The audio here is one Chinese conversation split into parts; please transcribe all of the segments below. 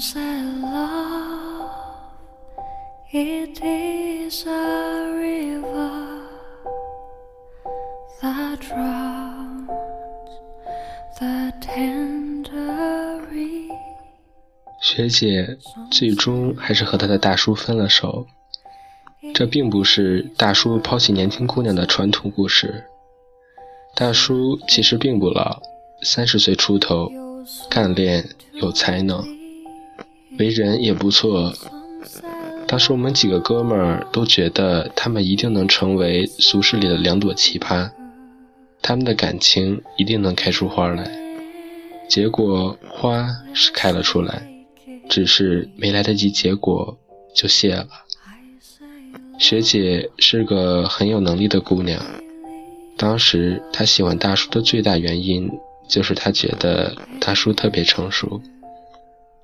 say love, it is a river that drowns the tender reed. 学姐最终还是和她的大叔分了手。这并不是大叔抛弃年轻姑娘的传统故事。大叔其实并不老，三十岁出头，干练有才能，为人也不错。当时我们几个哥们儿都觉得他们一定能成为俗世里的两朵奇葩，他们的感情一定能开出花来。结果花是开了出来，只是没来得及结果就谢了。学姐是个很有能力的姑娘。当时她喜欢大叔的最大原因，就是她觉得大叔特别成熟。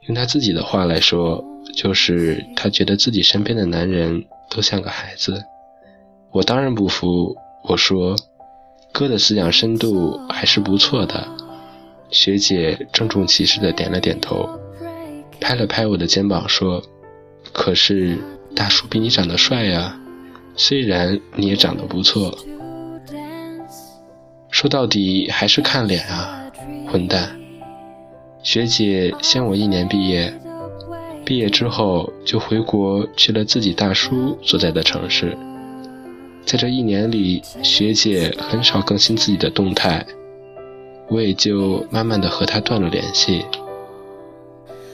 用他自己的话来说，就是他觉得自己身边的男人都像个孩子。我当然不服，我说：“哥的思想深度还是不错的。”学姐郑重其事地点了点头，拍了拍我的肩膀说：“可是大叔比你长得帅呀，虽然你也长得不错。”说到底还是看脸啊，混蛋！学姐先我一年毕业，毕业之后就回国去了自己大叔所在的城市。在这一年里，学姐很少更新自己的动态，我也就慢慢的和她断了联系。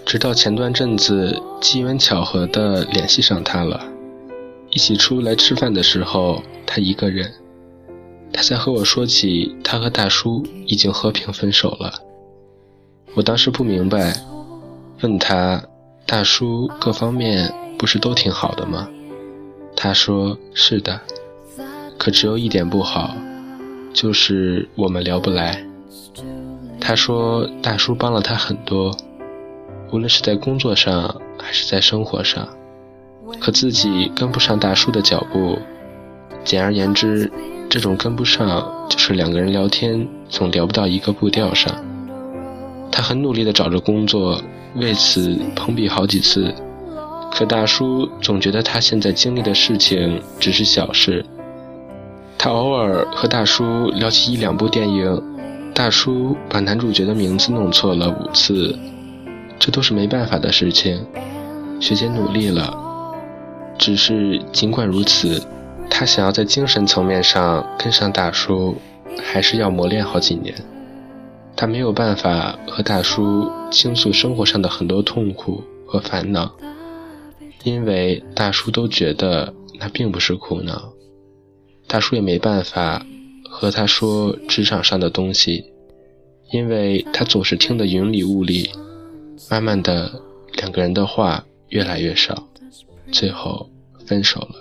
直到前段阵子机缘巧合的联系上她了，一起出来吃饭的时候，她一个人。他才和我说起，他和大叔已经和平分手了。我当时不明白，问他，大叔各方面不是都挺好的吗？他说是的，可只有一点不好，就是我们聊不来。他说大叔帮了他很多，无论是在工作上还是在生活上，可自己跟不上大叔的脚步。简而言之。这种跟不上，就是两个人聊天总聊不到一个步调上。他很努力地找着工作，为此碰壁好几次。可大叔总觉得他现在经历的事情只是小事。他偶尔和大叔聊起一两部电影，大叔把男主角的名字弄错了五次，这都是没办法的事情。学姐努力了，只是尽管如此。他想要在精神层面上跟上大叔，还是要磨练好几年。他没有办法和大叔倾诉生活上的很多痛苦和烦恼，因为大叔都觉得那并不是苦恼。大叔也没办法和他说职场上的东西，因为他总是听得云里雾里。慢慢的，两个人的话越来越少，最后分手了。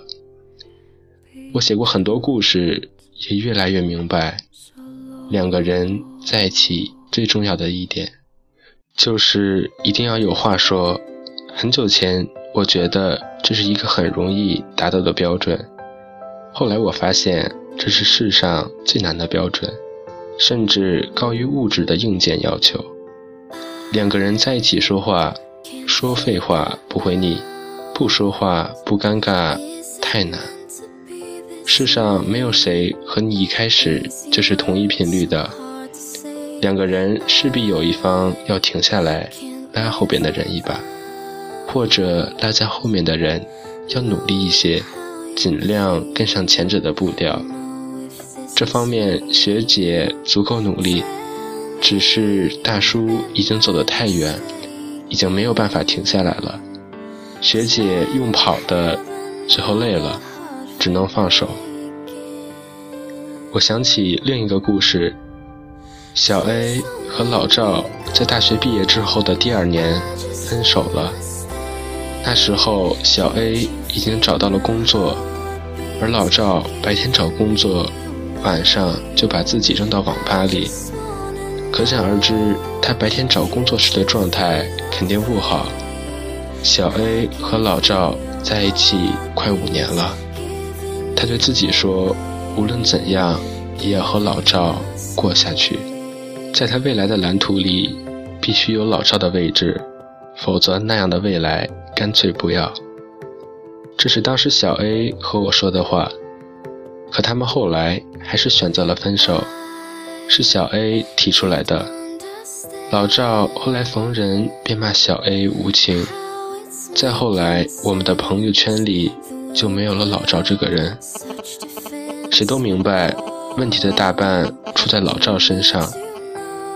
我写过很多故事，也越来越明白，两个人在一起最重要的一点，就是一定要有话说。很久前，我觉得这是一个很容易达到的标准，后来我发现这是世上最难的标准，甚至高于物质的硬件要求。两个人在一起说话，说废话不会腻，不说话不尴尬，太难。世上没有谁和你一开始就是同一频率的，两个人势必有一方要停下来，拉后边的人一把，或者拉在后面的人要努力一些，尽量跟上前者的步调。这方面学姐足够努力，只是大叔已经走得太远，已经没有办法停下来了。学姐用跑的，最后累了。只能放手。我想起另一个故事：小 A 和老赵在大学毕业之后的第二年分手了。那时候，小 A 已经找到了工作，而老赵白天找工作，晚上就把自己扔到网吧里。可想而知，他白天找工作时的状态肯定不好。小 A 和老赵在一起快五年了。他对自己说：“无论怎样，也要和老赵过下去。在他未来的蓝图里，必须有老赵的位置，否则那样的未来干脆不要。这是当时小 A 和我说的话。可他们后来还是选择了分手，是小 A 提出来的。老赵后来逢人便骂小 A 无情。再后来，我们的朋友圈里就没有了老赵这个人。谁都明白，问题的大半出在老赵身上。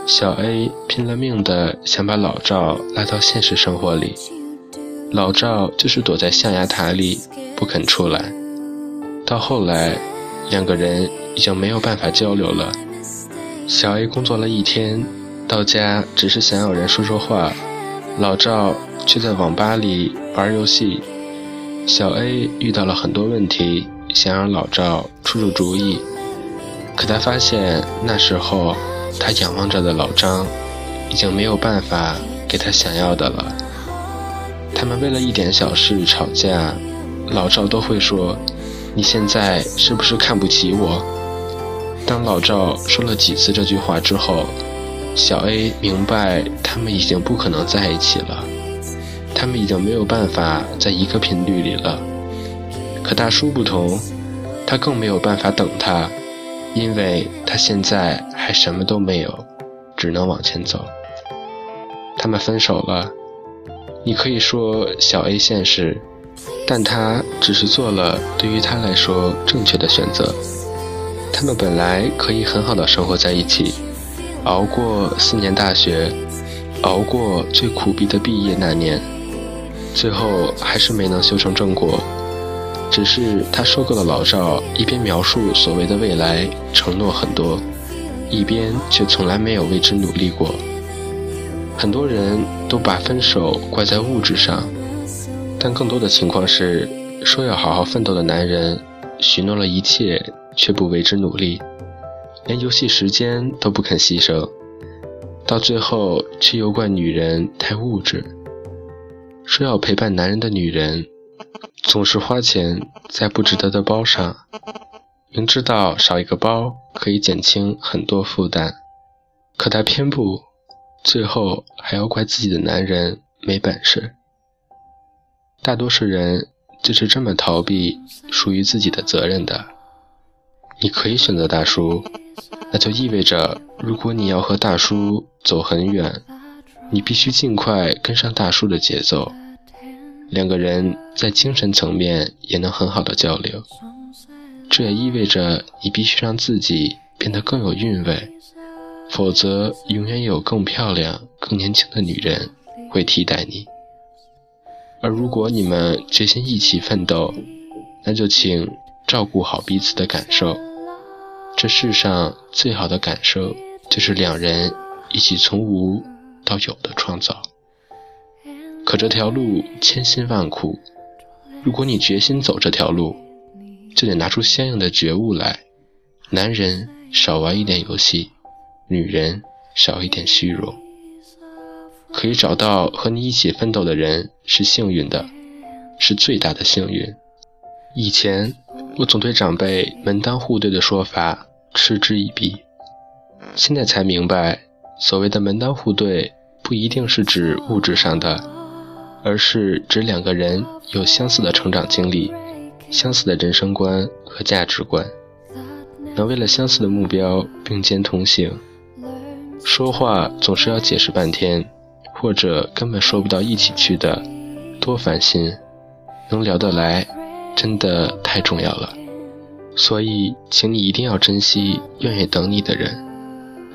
小 A 拼了命的想把老赵拉到现实生活里，老赵就是躲在象牙塔里不肯出来。到后来。两个人已经没有办法交流了。小 A 工作了一天，到家只是想有人说说话，老赵却在网吧里玩游戏。小 A 遇到了很多问题，想让老赵出出主意，可他发现那时候他仰望着的老张，已经没有办法给他想要的了。他们为了一点小事吵架，老赵都会说。你现在是不是看不起我？当老赵说了几次这句话之后，小 A 明白他们已经不可能在一起了，他们已经没有办法在一个频率里了。可大叔不同，他更没有办法等他，因为他现在还什么都没有，只能往前走。他们分手了，你可以说小 A 现实。但他只是做了对于他来说正确的选择。他们本来可以很好的生活在一起，熬过四年大学，熬过最苦逼的毕业那年，最后还是没能修成正果。只是他收购了老赵，一边描述所谓的未来，承诺很多，一边却从来没有为之努力过。很多人都把分手怪在物质上。但更多的情况是，说要好好奋斗的男人，许诺了一切却不为之努力，连游戏时间都不肯牺牲，到最后却又怪女人太物质。说要陪伴男人的女人，总是花钱在不值得的包上，明知道少一个包可以减轻很多负担，可她偏不，最后还要怪自己的男人没本事。大多数人就是这么逃避属于自己的责任的。你可以选择大叔，那就意味着，如果你要和大叔走很远，你必须尽快跟上大叔的节奏。两个人在精神层面也能很好的交流。这也意味着你必须让自己变得更有韵味，否则永远有更漂亮、更年轻的女人会替代你。而如果你们决心一起奋斗，那就请照顾好彼此的感受。这世上最好的感受，就是两人一起从无到有的创造。可这条路千辛万苦，如果你决心走这条路，就得拿出相应的觉悟来。男人少玩一点游戏，女人少一点虚荣。可以找到和你一起奋斗的人是幸运的，是最大的幸运。以前我总对长辈门当户对的说法嗤之以鼻，现在才明白，所谓的门当户对不一定是指物质上的，而是指两个人有相似的成长经历、相似的人生观和价值观，能为了相似的目标并肩同行。说话总是要解释半天。或者根本说不到一起去的，多烦心。能聊得来，真的太重要了。所以，请你一定要珍惜愿意等你的人，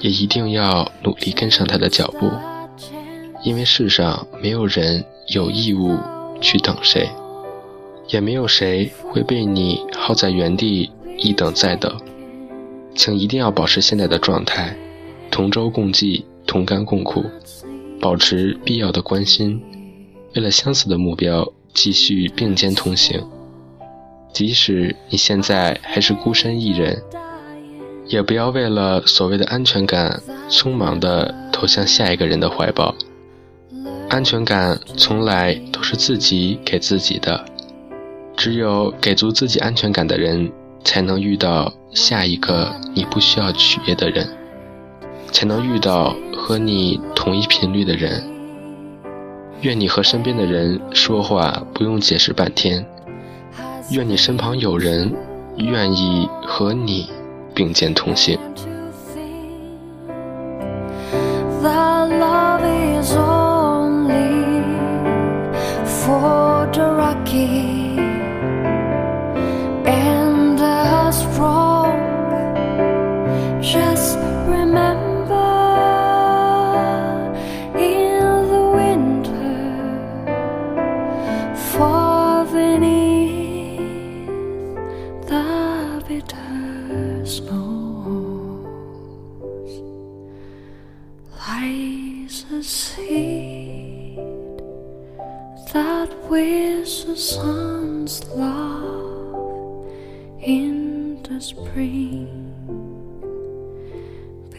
也一定要努力跟上他的脚步。因为世上没有人有义务去等谁，也没有谁会被你耗在原地一等再等。请一定要保持现在的状态，同舟共济，同甘共苦。保持必要的关心，为了相似的目标继续并肩同行。即使你现在还是孤身一人，也不要为了所谓的安全感，匆忙地投向下一个人的怀抱。安全感从来都是自己给自己的，只有给足自己安全感的人，才能遇到下一个你不需要取悦的人。才能遇到和你同一频率的人。愿你和身边的人说话不用解释半天。愿你身旁有人愿意和你并肩同行。wish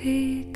sweet